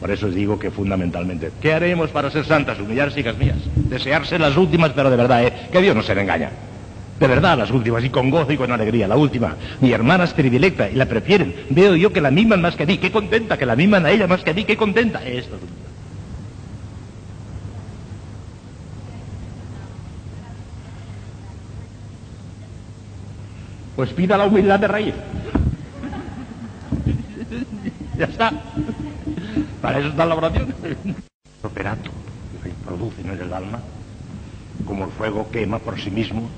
Por eso os digo que fundamentalmente, ¿qué haremos para ser santas? Humillarse, hijas mías. Desearse las últimas, pero de verdad, ¿eh? Que Dios no se le engaña. De verdad, las últimas, y con gozo y con alegría. La última, mi hermana es predilecta y la prefieren. Veo yo que la miman más que a mí. Qué contenta, que la miman a ella más que a mí. Qué contenta. Esto es Pues pida la humildad de raíz. ya está. Para eso está la oración. Operato, que produce en el alma, como el fuego quema por sí mismo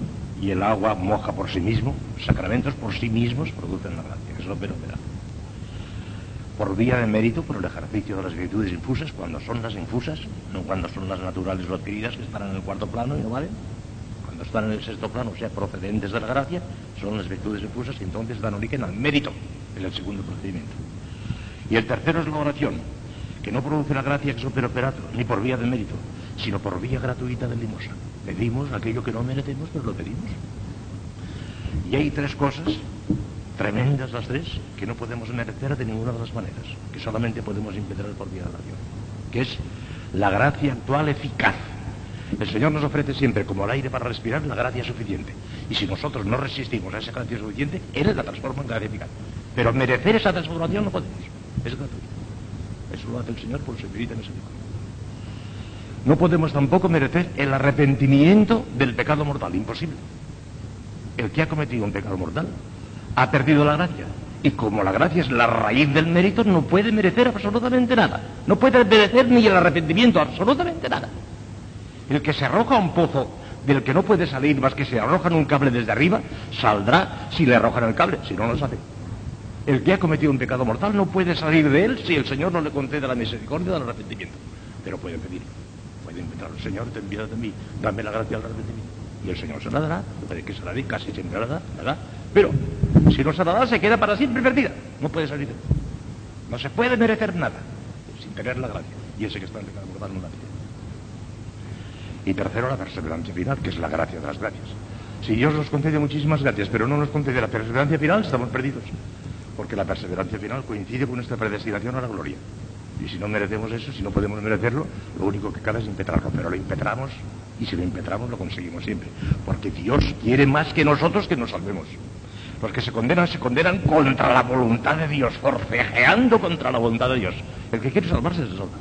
y el agua moja por sí mismo, sacramentos por sí mismos producen la gracia, es lo operato. Por vía de mérito, por el ejercicio de las virtudes infusas, cuando son las infusas, no cuando son las naturales o adquiridas, que están en el cuarto plano y no valen están en el sexto plano, o sea, procedentes de la gracia, son las virtudes infusas y entonces dan origen al mérito en el segundo procedimiento. Y el tercero es la oración, que no produce la gracia que super operato, ni por vía de mérito, sino por vía gratuita de limosna. Pedimos aquello que no merecemos, pero lo pedimos. Y hay tres cosas, tremendas las tres, que no podemos merecer de ninguna de las maneras, que solamente podemos impedir por vía de oración, que es la gracia actual eficaz el Señor nos ofrece siempre como el aire para respirar la gracia suficiente. Y si nosotros no resistimos a esa gracia suficiente, Él la transforma en gracia eficaz. Pero merecer esa transformación no podemos. Es gratuito. Eso lo hace el Señor por su infinita misericordia. No podemos tampoco merecer el arrepentimiento del pecado mortal. Imposible. El que ha cometido un pecado mortal ha perdido la gracia. Y como la gracia es la raíz del mérito, no puede merecer absolutamente nada. No puede merecer ni el arrepentimiento, absolutamente nada. El que se arroja a un pozo del que no puede salir más que se arroja en un cable desde arriba, saldrá si le arrojan el cable, si no, no sale. El que ha cometido un pecado mortal no puede salir de él si el Señor no le concede la misericordia del arrepentimiento. Pero puede pedir, puede invitar al Señor, ten piedad de mí, dame la gracia del arrepentimiento. Y el Señor se la dará, puede que se la dé, casi siempre la da, la da. Pero si no se la da, se queda para siempre perdida. No puede salir de él. No se puede merecer nada sin tener la gracia. Y ese que está en el pecado mortal no la tiene. Y tercero, la perseverancia final, que es la gracia de las gracias. Si Dios nos concede muchísimas gracias, pero no nos concede la perseverancia final, estamos perdidos. Porque la perseverancia final coincide con nuestra predestinación a la gloria. Y si no merecemos eso, si no podemos merecerlo, lo único que cabe es impetrarlo. Pero lo impetramos y si lo impetramos lo conseguimos siempre. Porque Dios quiere más que nosotros que nos salvemos. Los que se condenan se condenan contra la voluntad de Dios, forcejeando contra la voluntad de Dios. El que quiere salvarse se salva.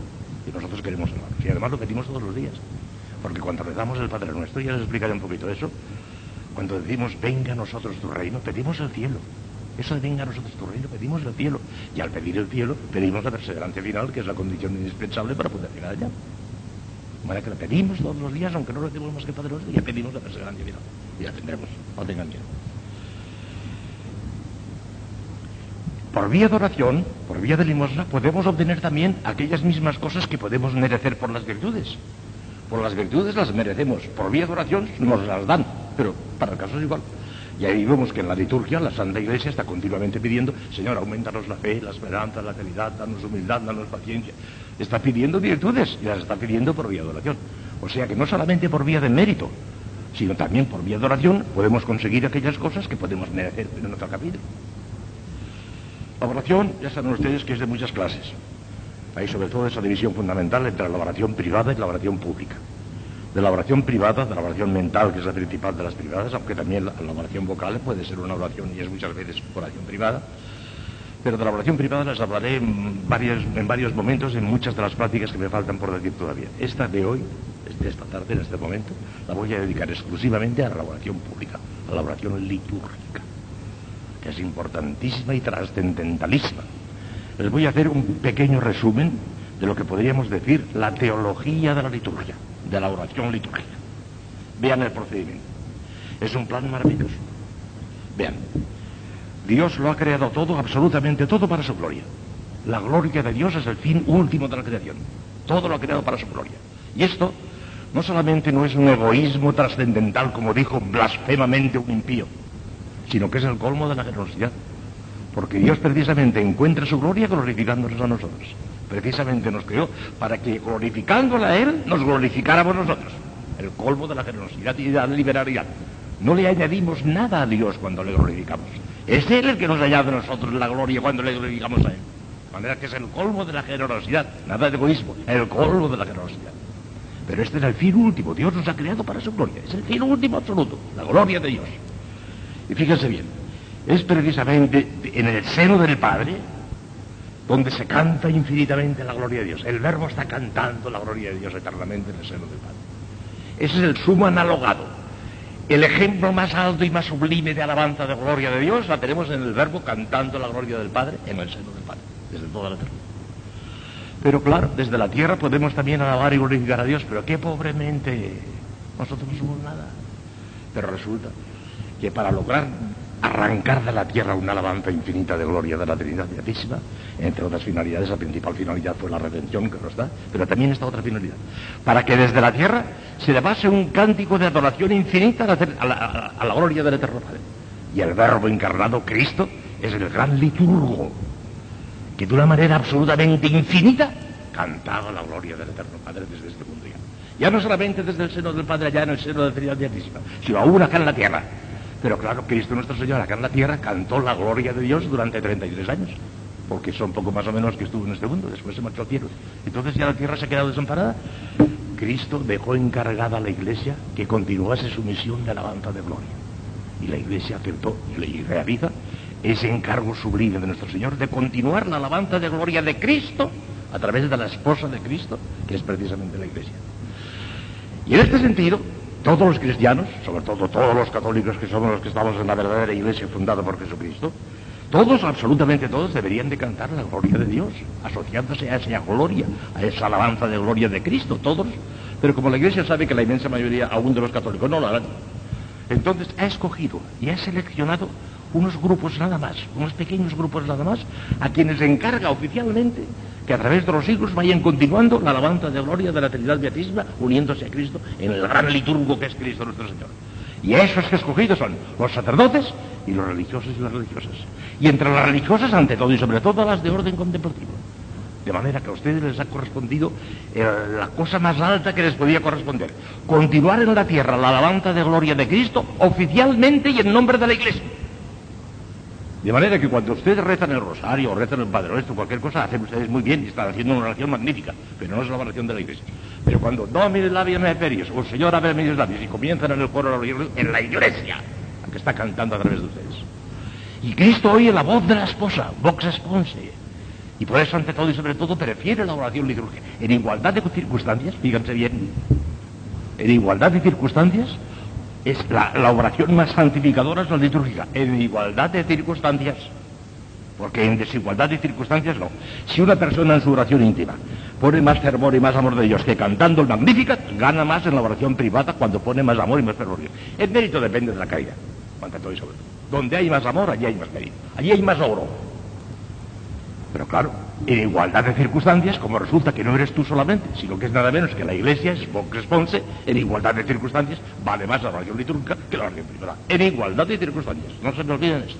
Y nosotros queremos salvarnos. Y además lo pedimos todos los días. Porque cuando rezamos el Padre Nuestro, ya les explicaré un poquito eso, cuando decimos venga a nosotros tu reino, pedimos el cielo. Eso de venga a nosotros tu reino, pedimos el cielo. Y al pedir el cielo, pedimos la perseverancia final, que es la condición indispensable para poder llegar allá. Manera que la pedimos todos los días, aunque no recibimos más que Padre Nuestro, ya pedimos la perseverancia final. Y la tendremos, no tengan miedo. Por vía de oración, por vía de limosna, podemos obtener también aquellas mismas cosas que podemos merecer por las virtudes. Por las virtudes las merecemos, por vía de oración nos las dan, pero para el caso es igual. Y ahí vemos que en la liturgia la Santa Iglesia está continuamente pidiendo, Señor, aumentanos la fe, la esperanza, la caridad, danos humildad, danos paciencia. Está pidiendo virtudes y las está pidiendo por vía de oración. O sea que no solamente por vía de mérito, sino también por vía de oración podemos conseguir aquellas cosas que podemos merecer en otro capítulo. La oración, ya saben ustedes que es de muchas clases. Hay sobre todo esa división fundamental entre la oración privada y la oración pública. De la oración privada, de la oración mental, que es la principal de las privadas, aunque también la, oración vocal puede ser una oración y es muchas veces oración privada. Pero de la oración privada les hablaré en varios, en varios momentos, en muchas de las prácticas que me faltan por decir todavía. Esta de hoy, de esta tarde, en este momento, la voy a dedicar exclusivamente a la oración pública, a la oración litúrgica, que es importantísima y trascendentalísima les voy a hacer un pequeño resumen de lo que podríamos decir la teología de la liturgia, de la oración litúrgica. Vean el procedimiento. Es un plan maravilloso. Vean, Dios lo ha creado todo, absolutamente todo para su gloria. La gloria de Dios es el fin último de la creación. Todo lo ha creado para su gloria. Y esto no solamente no es un egoísmo trascendental, como dijo blasfemamente un impío, sino que es el colmo de la generosidad. Porque Dios precisamente encuentra su gloria glorificándonos a nosotros. Precisamente nos creó para que glorificándola a Él nos glorificáramos nosotros. El colmo de la generosidad y de la liberalidad. No le añadimos nada a Dios cuando le glorificamos. Es Él el que nos añade a nosotros la gloria cuando le glorificamos a Él. De manera que es el colmo de la generosidad, nada de egoísmo, el colmo de la generosidad. Pero este es el fin último, Dios nos ha creado para su gloria, es el fin último absoluto, la gloria de Dios. Y fíjense bien, es precisamente en el seno del Padre donde se canta infinitamente la gloria de Dios. El verbo está cantando la gloria de Dios eternamente en el seno del Padre. Ese es el sumo analogado. El ejemplo más alto y más sublime de alabanza de gloria de Dios la tenemos en el verbo cantando la gloria del Padre en el seno del Padre, desde toda la eternidad. Pero claro, desde la tierra podemos también alabar y glorificar a Dios, pero qué pobremente. Nosotros no somos nada. Pero resulta que para lograr arrancar de la tierra una alabanza infinita de gloria de la Trinidad Beatísima, entre otras finalidades, la principal finalidad fue la redención que nos da, pero también esta otra finalidad, para que desde la tierra se le base un cántico de adoración infinita a la, a la gloria del Eterno Padre. Y el Verbo encarnado, Cristo, es el gran liturgo, que de una manera absolutamente infinita cantaba la gloria del Eterno Padre desde este mundo ya. Ya no solamente desde el seno del Padre allá en el seno de la Trinidad Beatísima, sino aún acá en la tierra pero claro, Cristo nuestro Señor acá en la tierra cantó la gloria de Dios durante 33 años, porque son poco más o menos que estuvo en este mundo, después se marchó al cielo. Entonces ya la tierra se ha quedado desamparada. Cristo dejó encargada a la iglesia que continuase su misión de alabanza de gloria. Y la iglesia aceptó y realiza ese encargo sublime de nuestro Señor de continuar la alabanza de gloria de Cristo a través de la esposa de Cristo, que es precisamente la iglesia. Y en este sentido, todos los cristianos, sobre todo todos los católicos que somos los que estamos en la verdadera iglesia fundada por Jesucristo, todos, absolutamente todos, deberían de cantar la gloria de Dios, asociándose a esa gloria, a esa alabanza de gloria de Cristo, todos. Pero como la iglesia sabe que la inmensa mayoría aún de los católicos no lo harán, entonces ha escogido y ha seleccionado unos grupos nada más, unos pequeños grupos nada más, a quienes encarga oficialmente que a través de los siglos vayan continuando la alabanza de gloria de la Trinidad Beatísima, uniéndose a Cristo en el gran liturgo que es Cristo nuestro Señor. Y esos que escogidos son los sacerdotes y los religiosos y las religiosas. Y entre las religiosas, ante todo y sobre todo, las de orden contemplativo. De manera que a ustedes les ha correspondido eh, la cosa más alta que les podía corresponder. Continuar en la tierra la alabanza de gloria de Cristo oficialmente y en nombre de la Iglesia. De manera que cuando ustedes rezan el rosario o rezan el Padre Nuestro, cualquier cosa, hacen ustedes muy bien y están haciendo una oración magnífica, pero no es la oración de la iglesia. Pero cuando Domine labia me ferios, o Señor abre mis labios, y comienzan en el coro en la iglesia, que está cantando a través de ustedes. Y Cristo oye la voz de la esposa, vox esponse. Y por eso, ante todo y sobre todo, prefiere la oración litúrgica. En igualdad de circunstancias, fíjense bien, en igualdad de circunstancias, es la, oración más santificadora es la litúrgica, en igualdad de circunstancias. Porque en desigualdad de circunstancias no. Si una persona en su oración íntima pone más fervor y más amor de Dios que cantando el Magnificat, gana más en la oración privada cuando pone más amor y más fervor. El mérito depende de la caída. Donde hay más amor, allí hay más mérito. Allí hay más oro. Pero claro, en igualdad de circunstancias, como resulta que no eres tú solamente, sino que es nada menos que la iglesia, es response, en igualdad de circunstancias, vale más la oración litúrgica que la oración privada. En igualdad de circunstancias, no se me olviden esto.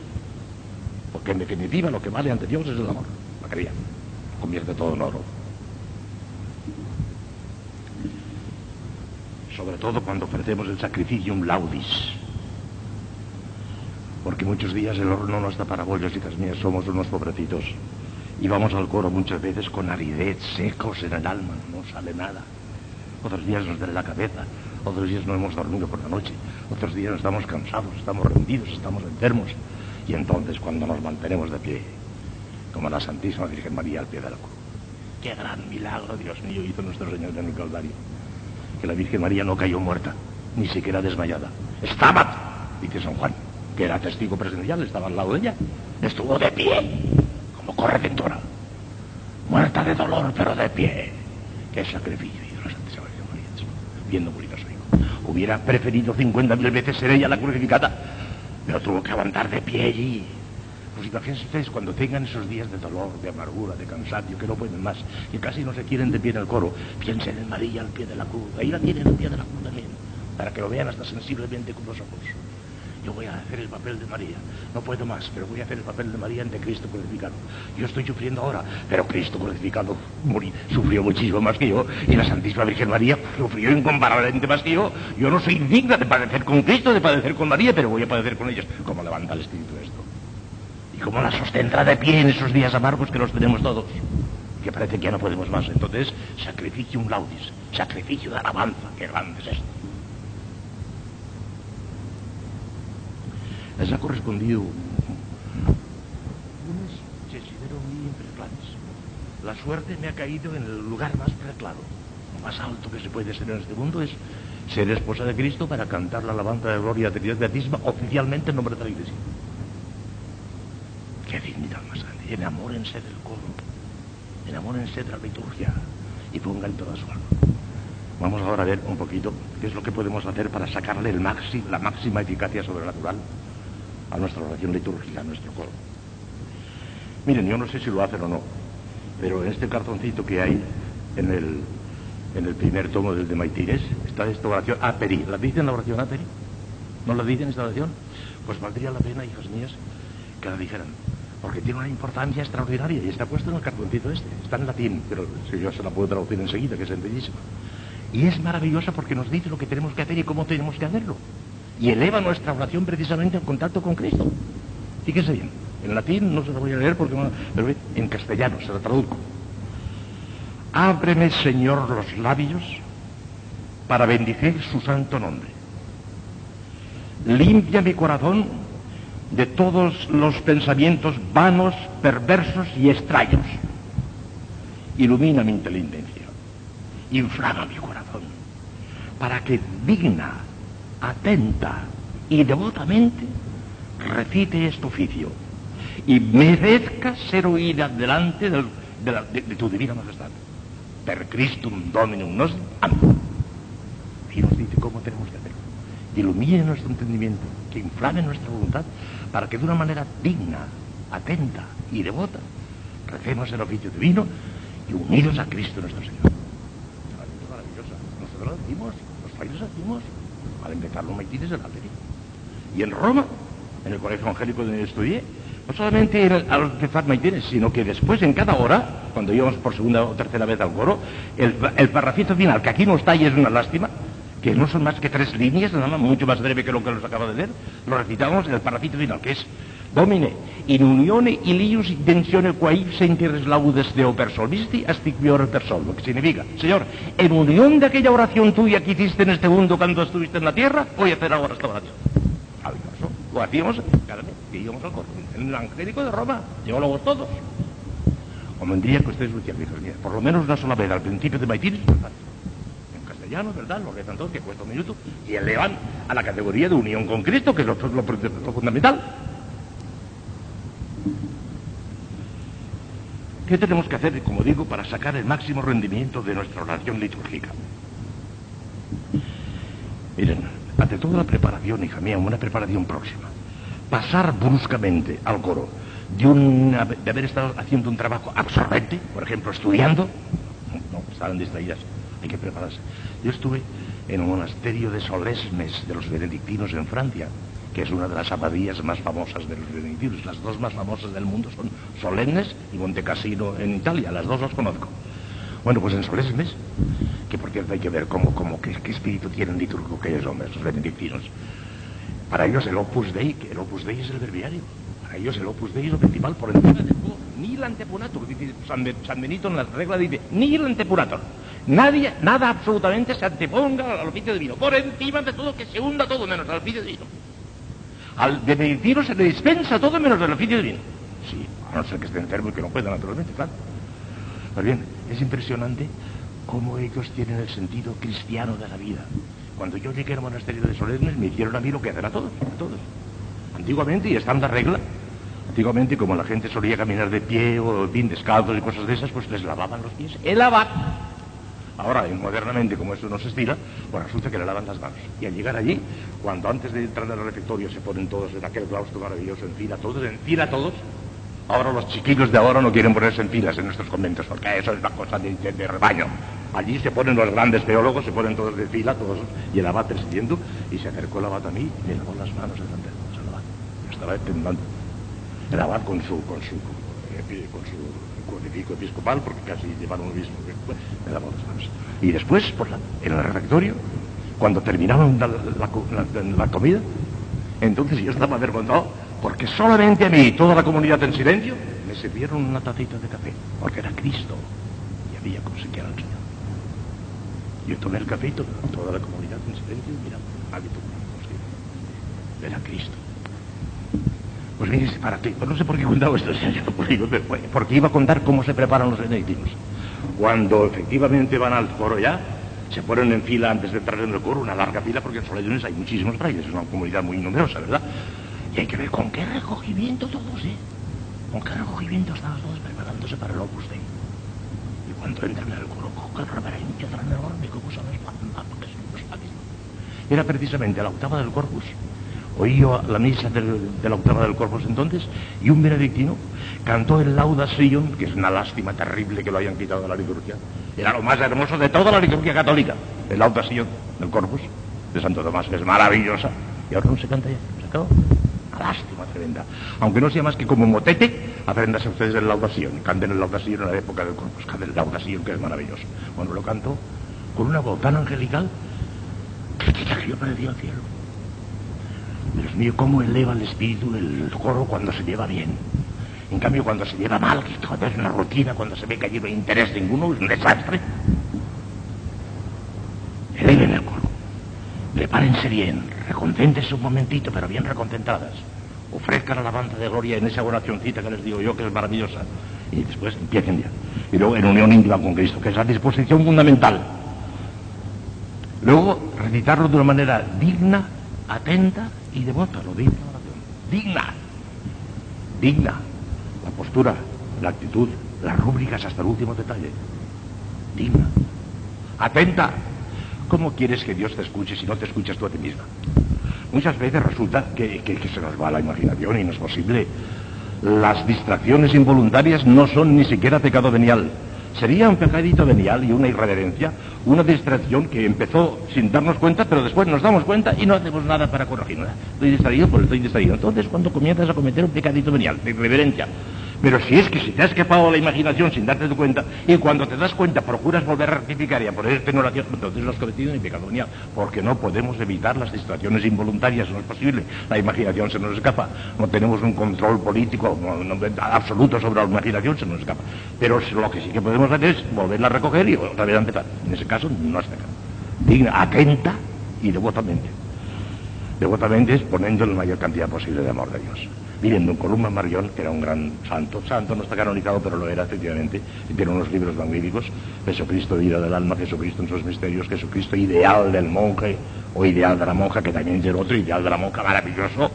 Porque en definitiva lo que vale ante Dios es el amor, la caridad. Convierte todo en oro. Sobre todo cuando ofrecemos el sacrificio un laudis. Porque muchos días el horno no está para bollos, hijas mías, somos unos pobrecitos. Y vamos al coro muchas veces con aridez, secos en el alma, no sale nada. Otros días nos duele la cabeza, otros días no hemos dormido por la noche, otros días estamos cansados, estamos rendidos, estamos enfermos. Y entonces cuando nos mantenemos de pie, como la Santísima Virgen María al pie de la qué gran milagro, Dios mío, hizo nuestro Señor en el Calvario. Que la Virgen María no cayó muerta, ni siquiera desmayada. Estaba, dice San Juan, que era testigo presencial, estaba al lado de ella. Estuvo de pie corredentora, muerta de dolor pero de pie. Qué sacrificio Santísima Virgen María, viendo morir a su hijo. Hubiera preferido cincuenta mil veces ser ella la crucificada, pero tuvo que aguantar de pie allí. Pues imagínense ustedes cuando tengan esos días de dolor, de amargura, de cansancio, que no pueden más, que casi no se quieren de pie en el coro, piensen en María al pie de la cruz. Ahí la tienen al pie de la cruz también, para que lo vean hasta sensiblemente con los ojos yo voy a hacer el papel de María. No puedo más, pero voy a hacer el papel de María ante Cristo crucificado. Yo estoy sufriendo ahora, pero Cristo crucificado sufrió muchísimo más que yo, y la Santísima Virgen María sufrió incomparablemente más que yo. Yo no soy digna de padecer con Cristo, de padecer con María, pero voy a padecer con ellos. ¿Cómo levanta el Espíritu esto? y cómo la sostendrá de pie en esos días amargos que los tenemos todos, que parece que ya no podemos más. Entonces, sacrificio un laudis, sacrificio de alabanza, qué grande es esto. Les ha correspondido unos chesidero muy impreplanes. La suerte me ha caído en el lugar más preclaro. Lo más alto que se puede ser en este mundo es ser esposa de Cristo para cantar la alabanza de gloria de Dios beatisma oficialmente en nombre de la Iglesia. Qué dignidad más grande. Enamórense del coro, enamórense de la liturgia y pongan toda su alma. Vamos ahora a ver un poquito qué es lo que podemos hacer para sacarle el maxi, la máxima eficacia sobrenatural a nuestra oración litúrgica, a nuestro coro. Miren, yo no sé si lo hacen o no, pero en este cartoncito que hay en el, en el primer tomo del de Maitires está esta oración Aperi. ¿La dicen la oración Aperi? ¿No la dicen esta oración? Pues valdría la pena, hijas mías, que la dijeran. Porque tiene una importancia extraordinaria y está puesto en el cartoncito este. Está en latín, pero si yo se la puedo traducir enseguida, que es sencillísima. Y es maravillosa porque nos dice lo que tenemos que hacer y cómo tenemos que hacerlo. Y eleva nuestra oración precisamente en contacto con Cristo. Fíjese bien. En latín no se la voy a leer porque pero en castellano se la traduzco. Ábreme, Señor, los labios para bendecir su santo nombre. Limpia mi corazón de todos los pensamientos vanos, perversos y extraños. Ilumina mi inteligencia, inflama mi corazón, para que digna, atenta y devotamente recite este oficio y merezca ser oída delante de, tu divina majestad. Per Christum Dominum nos Amén. Y dice cómo tenemos que hacerlo. Ilumine nuestro entendimiento, que inflame nuestra voluntad para que de una manera digna, atenta y devota recemos el oficio divino y unidos a Cristo nuestro Señor. Maravillosa. Nosotros lo decimos, los frailes decimos, al empezar los maitines de la Y en Roma, en el colegio evangélico donde estudié, no solamente al empezar maitines, sino que después, en cada hora, cuando íbamos por segunda o tercera vez al coro, el, el parrafito final, que aquí no está y es una lástima, que no son más que tres líneas, nada más, mucho más breve que lo que nos acaba de leer, lo recitamos en el parrafito final, que es Domine, in unione ilius intenzione quae sentires laudes Deo per solvisti, astiquior per sol, lo que significa, Señor, en unión de aquella oración tuya que hiciste en este mundo cuando estuviste en la tierra, voy a hacer ahora esta oración. Maravilloso. Lo hacíamos vez que íbamos al corte, en el angélico de Roma, teólogos todos. Convendría que ustedes lo hicieran, por lo menos una sola vez al principio de Maitines, castellano, ¿verdad? Lo rezan todos, que cuesta un minuto, y elevan a la categoría de unión con Cristo, que es lo, fundamental. ¿Qué tenemos que hacer, como digo, para sacar el máximo rendimiento de nuestra oración litúrgica? Miren, ante toda la preparación, hija mía, una preparación próxima, pasar bruscamente al coro de, haber estado haciendo un trabajo absorbente, por ejemplo, estudiando, no, estaban distraídas, hay que prepararse. Yo estuve en el monasterio de Solesmes de los benedictinos en Francia, que es una de las abadías más famosas de los benedictinos. Las dos más famosas del mundo son Solesmes y Montecassino en Italia, las dos las conozco. Bueno, pues en Solesmes, que por cierto hay que ver cómo, cómo qué, espíritu tienen litúrgico aquellos hombres, los benedictinos. Para ellos el Opus Dei, que el Opus Dei es el verbiario. Para ellos el Opus Dei es lo principal por encima de todo. Ni el antepunato, dice San, Benito en la regla dice, ni el antepunato. Nadie, nada absolutamente se anteponga al oficio divino. Por encima de todo, que se hunda todo menos al oficio divino. Al benedictino se le dispensa todo menos del oficio divino. Sí, a no ser que esté enfermo y que no pueda, naturalmente, claro. Pues bien, es impresionante cómo ellos tienen el sentido cristiano de la vida. Cuando yo llegué al monasterio de Solemnes, me hicieron a mí lo que hacer a todos, a todos. Antiguamente, y está en la regla, antiguamente como la gente solía caminar de pie o bien descalzos y cosas de esas, pues les lavaban los pies. El abad Ahora, modernamente, como eso no se estira, pues resulta que le lavan las manos. Y al llegar allí, cuando antes de entrar al refectorio se ponen todos en aquel claustro maravilloso en fila, todos en fila, todos, ahora los chiquillos de ahora no quieren ponerse en filas en nuestros conventos, porque eso es una cosa de, rebaño. Allí se ponen los grandes teólogos, se ponen todos de fila, todos, y el abad presidiendo, y se acercó el abad a mí y me lavó las manos delante de abad. estaba temblando. El abad con su, con su, con su crucifijo episcopal, porque casi llevaron lo mismo. Me las manos. Y después, por en el refectorio, cuando terminaron la, comida, entonces yo estaba avergonzado porque solamente a mí y toda la comunidad en silencio me sirvieron una tacita de café, porque era Cristo y había conseguido al Señor. Yo tomé el café y toda la comunidad en silencio y mira, nadie tomó Era Cristo. Pues mire, para ti, pues no sé por qué he contado esto, porque iba a contar cómo se preparan los benedictinos. Cuando efectivamente van al foro ya, se ponen en fila antes de entrar en el coro, una larga fila, porque en Soledades hay muchísimos frailes, es una comunidad muy numerosa, ¿verdad? Y hay que ver con qué recogimiento todos, ¿eh? Con qué recogimiento estaban todos preparándose para el Opus Dei. Y cuando entran en el coro, con qué reverencia tan enorme como se les Era precisamente la octava del Corpus. Oí yo la misa de la octava del Corpus entonces, y un benedictino cantó el Lauda Sion, que es una lástima terrible que lo hayan quitado de la liturgia. Era lo más hermoso de toda la liturgia católica, el Lauda Sion del Corpus de Santo Tomás, es maravillosa. Y ahora no se canta ya, se acabó. Una lástima tremenda. Aunque no sea más que como motete, aprendas ustedes el Lauda Sion. Canten el Lauda Sion en la época del Corpus, canten el Lauda Sion, que es maravilloso. Bueno, lo cantó con una voz tan angelical que yo parecía el cielo. Dios mío, cómo eleva el espíritu del coro cuando se lleva bien. En cambio, cuando se lleva mal, es una rutina, cuando se ve que allí no hay interés ninguno, es un desastre. Eleven el coro. Prepárense bien, reconcéntense un momentito, pero bien reconcentradas. Ofrezcan alabanza de gloria en esa oracióncita que les digo yo, que es maravillosa. Y después empiecen ya. Y luego en unión íntima con Cristo, que es la disposición fundamental. Luego, recitarlo de una manera digna, atenta y devota, lo digna Digna. Digna la postura, la actitud, las rúbricas hasta el último detalle. Digna. Atenta. ¿Cómo quieres que Dios te escuche si no te escuchas tú a ti misma? Muchas veces resulta que, se nos va la imaginación y no es posible. Las distracciones involuntarias no son ni siquiera pecado venial. Sería un pecadito venial y una irreverencia, una distracción que empezó sin darnos cuenta, pero después nos damos cuenta y no hacemos nada para corregirla. Estoy distraído, pues estoy distraído. Entonces, cuando comienzas a cometer un pecadito venial, de irreverencia, pero si es que si te has escapado la imaginación sin darte cuenta, y cuando te das cuenta procuras volver a rectificar y a ponerte en oración, entonces no has cometido ni pecado venial, porque no podemos evitar las distracciones involuntarias, no es posible. La imaginación se nos escapa, no tenemos un control político absoluto sobre la imaginación, se nos escapa. Pero lo que sí que podemos hacer es volverla a recoger y otra vez a empezar. En ese caso no es pecado. Digna, atenta y devotamente. Devotamente es poniendo la mayor cantidad posible de amor de Dios. Miren, don Columba Marión, que era un gran santo, santo no está canonizado, pero lo era efectivamente, y tiene unos libros magníficos, Jesucristo, vida del alma, Jesucristo en sus misterios, Jesucristo, ideal del monje, o ideal de la monja, que también es el otro, ideal de la monja, maravilloso.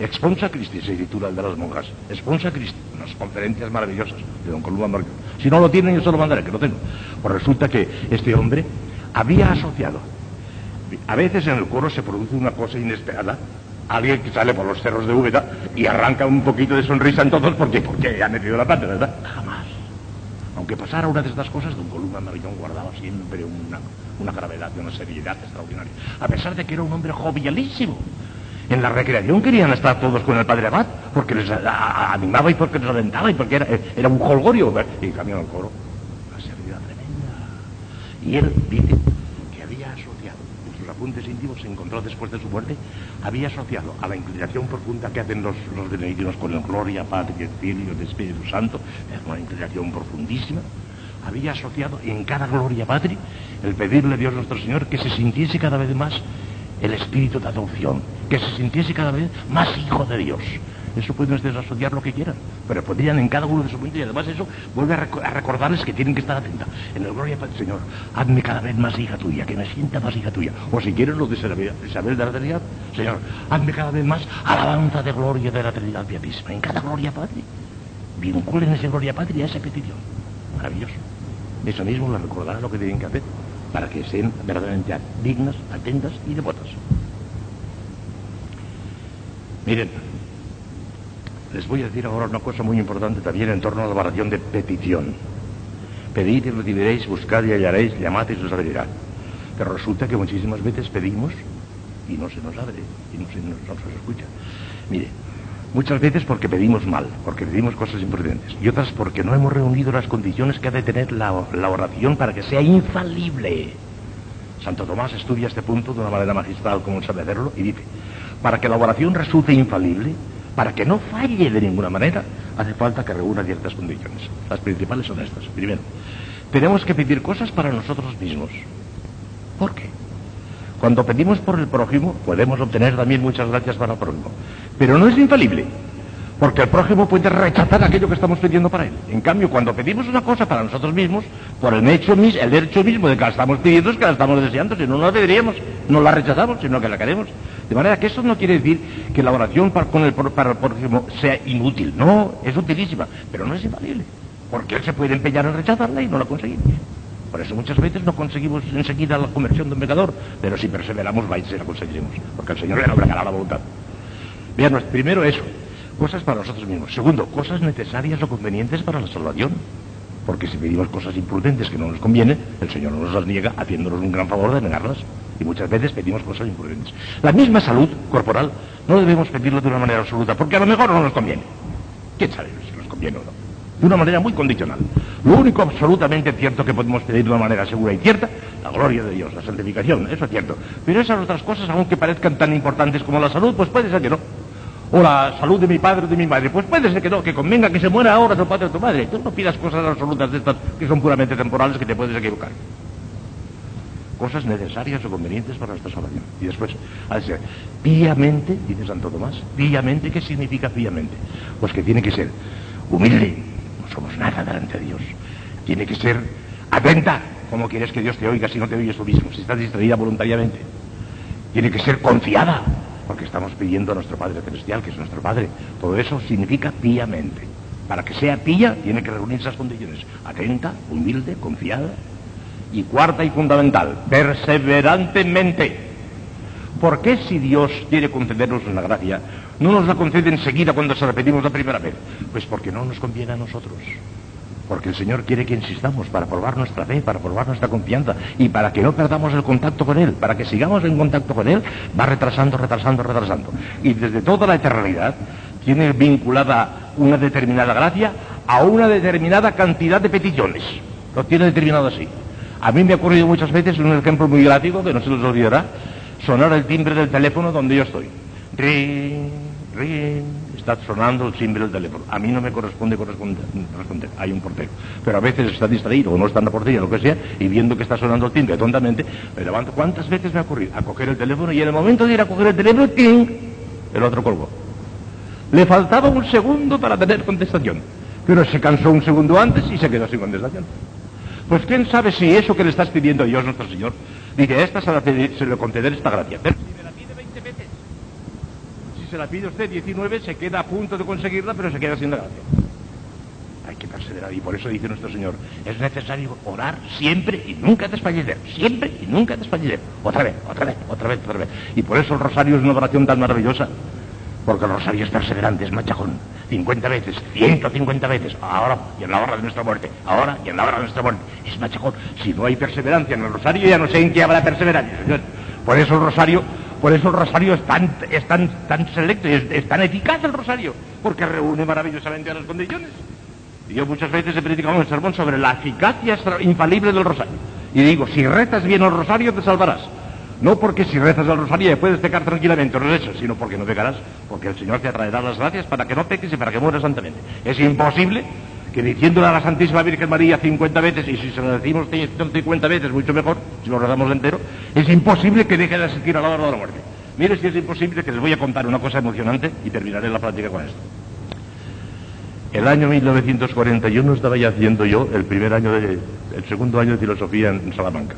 Exponsa Christi, se titula el de las monjas. Exponsa Christi, unas conferencias maravillosas de don Columba Marión. Si no lo tienen, yo se lo mandaré, que lo tengo. Pues resulta que este hombre había asociado. A veces en el coro se produce una cosa inesperada, alguien que sale por los cerros de Úbeda y arranca un poquito de sonrisa en todos porque, porque ha metido la pata, ¿verdad? Jamás. Aunque pasara una de estas cosas, don Columba Marillón guardaba siempre una, una gravedad y una seriedad extraordinaria. A pesar de que era un hombre jovialísimo. En la recreación querían estar todos con el padre Abad, porque les animaba y porque les alentaba y porque era, era un holgorio. Y cambió el coro. Una seriedad tremenda. Y él dice apuntes íntimos se encontró después de su muerte, había asociado a la inclinación profunda que hacen los, los con el Gloria, Padre, Espíritu, el Espíritu Santo, una inclinación profundísima, había asociado en cada Gloria Padre el pedirle a Dios nuestro Señor que se sintiese cada vez más el espíritu de adopción, que se sintiese cada vez más hijo de Dios, eso pueden ustedes asociar lo que quieran, pero podrían en cada uno de sus momentos y además eso vuelve a, recordarles que tienen que estar atentos. En el Gloria Padre, Señor, hazme cada vez más hija tuya, que me sienta más hija tuya. O si quieren lo de Isabel de la Trinidad, Señor, hazme cada vez más alabanza de gloria de la Trinidad Beatísima. En cada Gloria Padre, vinculen ese Gloria Padre a esa petición. Maravilloso. Eso mismo les recordará lo que tienen que hacer para que sean verdaderamente dignas, atentas y devotas. Miren, les voy a decir ahora una cosa muy importante también en torno a la oración de petición. Pedid y recibiréis, buscad y hallaréis, llamad y se os abrirá. Pero resulta que muchísimas veces pedimos y no se nos abre, y no se nos, escucha. Mire, muchas veces porque pedimos mal, porque pedimos cosas imprudentes, y otras porque no hemos reunido las condiciones que ha de tener la, la oración para que sea infalible. Santo Tomás estudia este punto de una manera magistral como sabe hacerlo y dice, para que la oración resulte infalible, Para que no falle de ninguna manera, hace falta que reúna ciertas condiciones. Las principales son estas. Primero, tenemos que pedir cosas para nosotros mismos. ¿Por qué? Cuando pedimos por el prójimo, podemos obtener también muchas gracias para el prójimo. Pero no es infalible. Porque el prójimo puede rechazar aquello que estamos pidiendo para él. En cambio, cuando pedimos una cosa para nosotros mismos, por el hecho, el mismo de que la estamos pidiendo es que la estamos deseando, si no, no la pediríamos, no la rechazamos, sino que la queremos. De manera que eso no quiere decir que la oración para, con el, para prójimo sea inútil. No, es utilísima, pero no es infalible. Porque él se puede empeñar en rechazarla y no la conseguimos. Por eso muchas veces no conseguimos enseguida la conversión de un pecador, pero si perseveramos, vais y la conseguiremos, porque el Señor le obligará la voluntad. Vean, primero eso, cosas para nosotros mismos. Segundo, cosas necesarias o convenientes para la salvación. Porque si pedimos cosas imprudentes que no nos convienen, el Señor nos las niega haciéndonos un gran favor de negarlas. Y muchas veces pedimos cosas imprudentes. La misma salud corporal no debemos pedirlo de una manera absoluta, porque a lo mejor no nos conviene. ¿Quién sabe si nos conviene o no? De una manera muy condicional. Lo único absolutamente cierto que podemos pedir de una manera segura y cierta, la gloria de Dios, la santificación, eso es cierto. Pero esas otras cosas, aunque parezcan tan importantes como la salud, pues puede ser que no o la salud de mi padre o de mi madre. Pues puede ser que no, que convenga que se muera ahora tu padre o tu madre. Tú no pidas cosas absolutas de estas que son puramente temporales que te puedes equivocar. Cosas necesarias o convenientes para nuestra salvación. Y después, a decir, píamente, dice Santo Tomás, píamente, ¿qué significa píamente? Pues que tiene que ser humilde, no somos nada delante de Dios. Tiene que ser atenta, como quieres que Dios te oiga si no te oyes tú mismo, si estás distraída voluntariamente. Tiene que ser confiada, porque estamos pidiendo a nuestro Padre Celestial, que es nuestro Padre. Todo eso significa píamente. Para que sea pía, tiene que reunir esas condiciones. Atenta, humilde, confiada. Y cuarta y fundamental, perseverantemente. ¿Por qué si Dios quiere concedernos una gracia, no nos la concede enseguida cuando se repetimos la primera vez? Pues porque no nos conviene a nosotros. Porque el Señor quiere que insistamos para probar nuestra fe, para probar nuestra confianza y para que no perdamos el contacto con Él, para que sigamos en contacto con Él, va retrasando, retrasando, retrasando. Y desde toda la eternidad tiene vinculada una determinada gracia a una determinada cantidad de peticiones. Lo tiene determinado así. A mí me ha ocurrido muchas veces un ejemplo muy gráfico que no se les olvidará, sonar el timbre del teléfono donde yo estoy. Está sonando el timbre del teléfono. A mí no me corresponde responder, hay un portero. Pero a veces está distraído o no está en la portería, lo que sea, y viendo que está sonando el timbre tontamente, me levanto. ¿Cuántas veces me ha ocurrido? A coger el teléfono y en el momento de ir a coger el teléfono, ¡ting! El otro colgó. Le faltaba un segundo para tener contestación, pero se cansó un segundo antes y se quedó sin contestación. Pues quién sabe si eso que le estás pidiendo a Dios nuestro Señor, dice, esta se, le concederá esta gracia se la pide usted 19, se queda a punto de conseguirla, pero se queda sin gracia. Hay que perseverar y por eso dice nuestro Señor, es necesario orar siempre y nunca desfallecer, siempre y nunca desfallecer. Otra vez, otra vez, otra vez, otra vez. Y por eso el rosario es una oración tan maravillosa, porque el rosario es perseverante, es machajón. 50 veces, 150 veces, ahora y en la hora de nuestra muerte, ahora y en la hora de nuestra muerte. Es machajón. Si no hay perseverancia en el rosario, ya no sé en qué habrá perseverancia, Señor. Por eso el rosario por eso el rosario es tan, selecto y es, tan eficaz el rosario, porque reúne maravillosamente a las condiciones. Y yo muchas veces he predicado un sermón sobre la eficacia infalible del rosario. Y digo, si rezas bien el rosario te salvarás. No porque si rezas el rosario puedes pecar tranquilamente, no es eso, sino porque no pecarás, porque el Señor te atraerá las gracias para que no peques y para que mueras santamente. Es imposible que diciéndole a la Santísima Virgen María 50 veces, y si se lo decimos 50 veces, mucho mejor, si lo rezamos entero, es imposible que deje de asistir a la hora de la muerte. Mire si es imposible que les voy a contar una cosa emocionante y terminaré la plática con esto. El año 1941 estaba ya haciendo yo el primer año de, el segundo año de filosofía en Salamanca.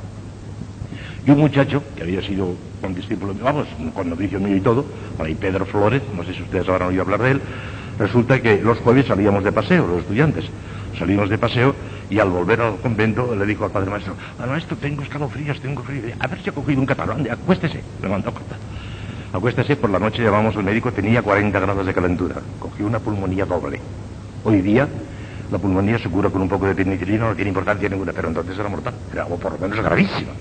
Y un muchacho que había sido con discípulo, vamos, con novicio mío y todo, por ahí Pedro Flores, no sé si ustedes habrán oído hablar de él, Resulta que los jueves salíamos de paseo, los estudiantes. Salimos de paseo y al volver al convento le dijo al padre maestro, ah, maestro, tengo escalofríos, tengo frío. A ver si ha cogido un catalán, acuéstese. Le mandó corta. Acuéstese, por la noche llamamos al médico, tenía 40 grados de calentura. Cogió una pulmonía doble. Hoy día la pulmonía se cura con un poco de penicilina, no tiene importancia ninguna, pero entonces era mortal. Era por lo menos gravísima.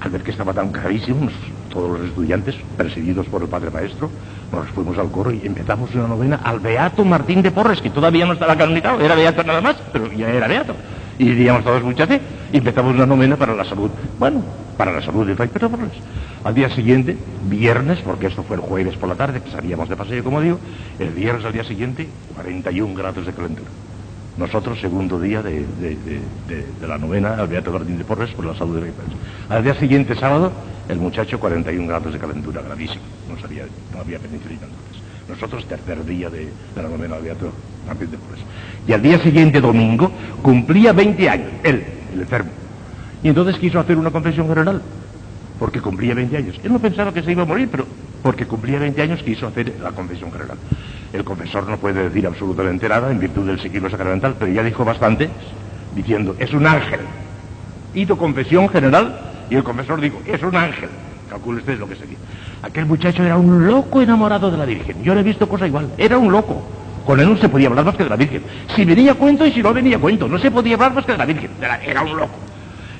Al ver que estaba tan gravísimo, todos los estudiantes, perseguidos por el padre maestro, nos fuimos al coro y empezamos una novena al Beato Martín de Porres, que todavía no estaba canonizado, era Beato nada más, pero ya era Beato. Y diríamos todos mucha fe. Y empezamos una novena para la salud. Bueno, para la salud de Fray Pedro Porres. Al día siguiente, viernes, porque esto fue el jueves por la tarde, que salíamos de paseo, como digo, el viernes al día siguiente, 41 grados de calentura. Nosotros, segundo día de, la novena al Beato Martín de Porres por la salud de Pedro. Al día siguiente, sábado, el muchacho 41 grados de calentura, gravísimo. No, sabía, no había penicilina entonces. Nosotros, tercer día de, la novena al Beato Martín de Porres. Y al día siguiente, domingo, cumplía 20 años, él, el enfermo. Y entonces quiso hacer una confesión general, porque cumplía 20 años. Él no pensaba que se iba a morir, pero porque cumplía 20 años quiso hacer la confesión general. El confesor no puede decir absolutamente nada en virtud del sigilo sacramental, pero ya dijo bastante diciendo, es un ángel. Hizo confesión general y el confesor dijo, es un ángel. Calcule usted lo que sería. Aquel muchacho era un loco enamorado de la Virgen. Yo le he visto cosa igual. Era un loco. Con él no se podía hablar más que de la Virgen. Si venía cuento y si no venía cuento. No se podía hablar más que de la Virgen. Era un loco.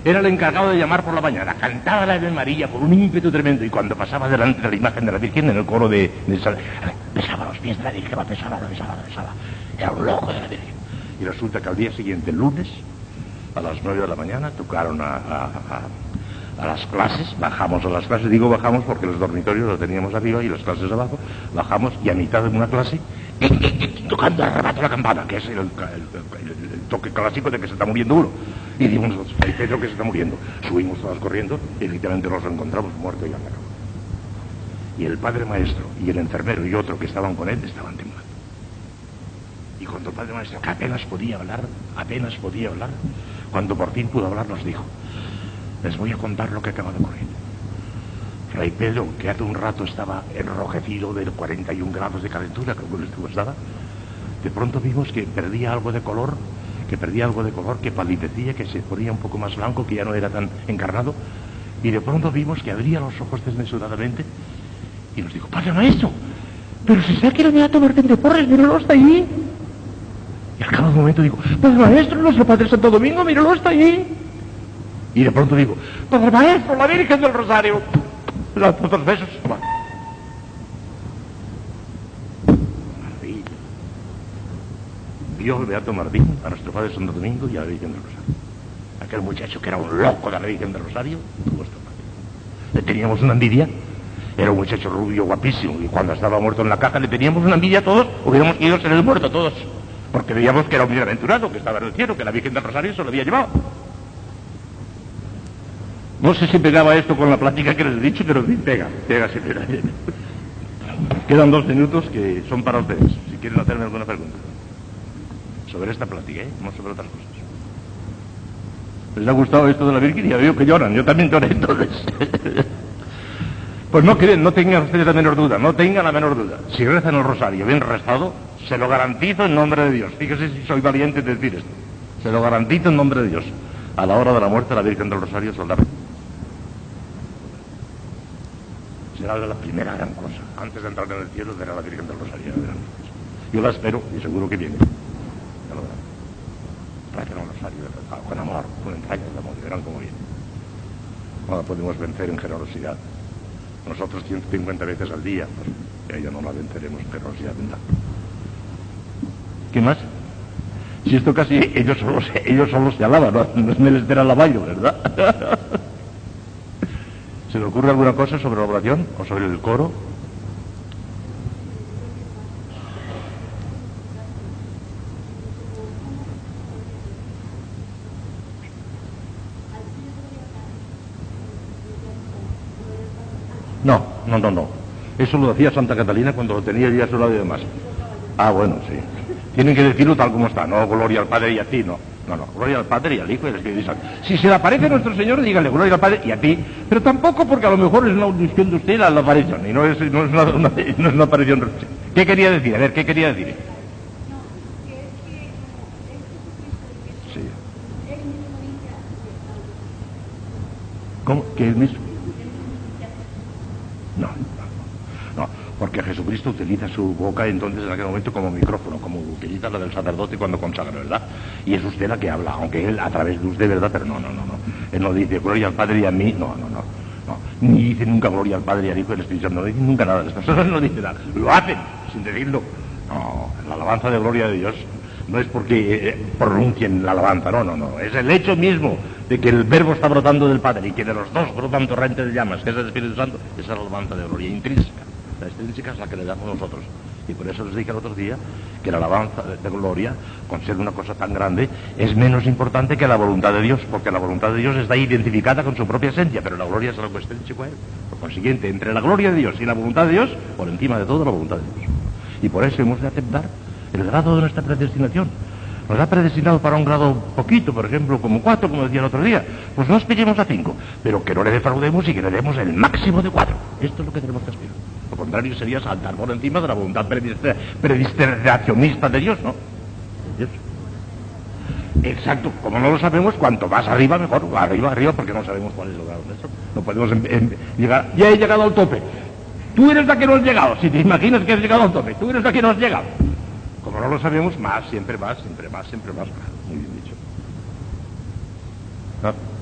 Era el encargado de llamar por la mañana. Cantaba la Ave María con un ímpetu tremendo. Y cuando pasaba delante de la imagen de la Virgen en el coro de, de besaba los pies de la Virgen, la besaba, la besaba, la besaba. Era un loco de la Virgen. Y resulta que al día siguiente, el lunes, a las nueve de la mañana, tocaron a, a las clases, bajamos a las clases, digo bajamos porque los dormitorios los teníamos arriba y las clases abajo, bajamos y a mitad de una clase tocando el rebato la campana, que es el, toque clásico de que se está muriendo uno. Y dimos hay Pedro que se está muriendo. Subimos todos corriendo y efectivamente nos encontramos muerto y acabado. Y el padre maestro y el enfermero y otro que estaban con él estaban temblando. Y cuando el padre maestro, que apenas podía hablar, apenas podía hablar, cuando por fin pudo hablar, nos dijo, les voy a contar lo que acaba de ocurrir. Fray Pedro, que hace un rato estaba enrojecido de 41 grados de calentura, que estuvo estaba, de pronto vimos que perdía algo de color, que perdía algo de color, que palidecía, que se ponía un poco más blanco, que ya no era tan encarnado, y de pronto vimos que abría los ojos desmesuradamente y nos dijo, Padre Maestro, pero si está aquí el Beato Martín de Porres, míralo, está ahí. Y al cabo de un momento digo, Padre Maestro, nuestro Padre Santo Domingo, míralo, está ahí. Y de pronto digo, Padre Maestro, la Virgen del Rosario los dos besos. Maravilla. Vio el Beato Martín a nuestro Padre Santo Domingo y a la Virgen del Rosario. Aquel muchacho que era un loco de la Virgen del Rosario, tuvo esta Le teníamos una envidia. Era un muchacho rubio, guapísimo, y cuando estaba muerto en la caja le teníamos una envidia a todos, hubiéramos ido ser el muerto todos, porque veíamos que era un bienaventurado, que estaba en el cielo, que la Virgen del Rosario se lo había llevado. No sé si pegaba esto con la plática que les he dicho, pero pega, pega, sí pega. Quedan dos minutos que son para ustedes, si quieren hacerme alguna pregunta. Sobre esta plática, ¿eh? no sobre otras cosas. ¿Les ha gustado esto de la Virgen? Ya veo que lloran, yo también lloré entonces. pues no creen, no tengan ustedes la menor duda, no tengan la menor duda. Si rezan el rosario bien rezado, se lo garantizo en nombre de Dios. Fíjese si soy valiente de decir esto. Se lo garantizo en nombre de Dios. A la hora de la muerte la Virgen del Rosario soldado será la primera gran cosa. Antes de entrar en el cielo verá la Virgen del Rosario. Yo la espero y seguro que viene. Ya lo verán. Un rosario con amor, con entrañas de amor, y verán cómo viene. No la podemos vencer en generosidad. Nosotros 150 veces al día, pues ella no la venceremos en generosidad mental. ¿Qué más? Si esto casi ellos solo ellos solo se alaban, no, no es menester alaballo, ¿verdad? ¿Se le ocurre alguna cosa sobre la oración o sobre el coro? No, no, no, no. Eso lo decía Santa Catalina cuando lo tenía ya a su lado y demás. Ah, bueno, sí. Tienen que decirlo tal como está, no gloria al Padre y a no. No, no, gloria al Padre y al Hijo y al Espíritu Santo. Si se le aparece a nuestro Señor, dígale gloria al Padre y a ti, pero tampoco porque a lo mejor es una audición de usted la, la aparición, y no es, no es, una, no es una aparición. ¿Qué quería decir? A ver, ¿qué quería decir? Sí. ¿Cómo? ¿Que es mismo? No porque Jesucristo utiliza su boca entonces en aquel momento como micrófono, como utiliza la del sacerdote cuando consagra, ¿verdad? Y es usted la que habla, aunque él a través de usted, ¿verdad? Pero no, no, no, no. Él no dice gloria al Padre y a mí, no, no, no. Ni dice nunca gloria al Padre y al Hijo y Espíritu Santo, no dice nunca nada estas cosas, no dice nada. Lo hacen sin decirlo. No, la alabanza de gloria de Dios No es porque eh, pronuncien la alabanza, no, no, no. Es el hecho mismo de que el verbo está brotando del Padre y que de los dos brotan torrentes de llamas, que es el Espíritu Santo, esa es la alabanza de gloria intrínseca. La extrínseca es la que le damos nosotros. Y por eso les dije el otro día que la alabanza de gloria, con ser una cosa tan grande, es menos importante que la voluntad de Dios, porque la voluntad de Dios está identificada con su propia esencia, pero la gloria es algo extrínseco a él. Por consiguiente, entre la gloria de Dios y la voluntad de Dios, por encima de todo la voluntad de Dios. Y por eso hemos de aceptar el grado de nuestra predestinación. Nos ha predestinado para un grado poquito, por ejemplo, como cuatro, como decía el otro día. Pues no aspiremos a cinco, pero que no le defraudemos y que le demos el máximo de cuatro. Esto es lo que tenemos que aspirar. Lo contrario sería saltar por encima de la voluntad predestinacionista de Dios, ¿no? Dios. Exacto, como no lo sabemos, cuanto más arriba mejor, arriba, arriba, porque no sabemos cuál es el grado de eso. No podemos em, em, llegar, ya he llegado al tope. Tú eres la que no has llegado, si te imaginas que has llegado al tope, tú eres la que no has llegado. Como no lo sabemos, más, siempre más, siempre más, siempre más. Muy bien dicho. ¿No?